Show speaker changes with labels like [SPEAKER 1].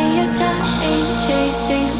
[SPEAKER 1] see your time ain't chasing.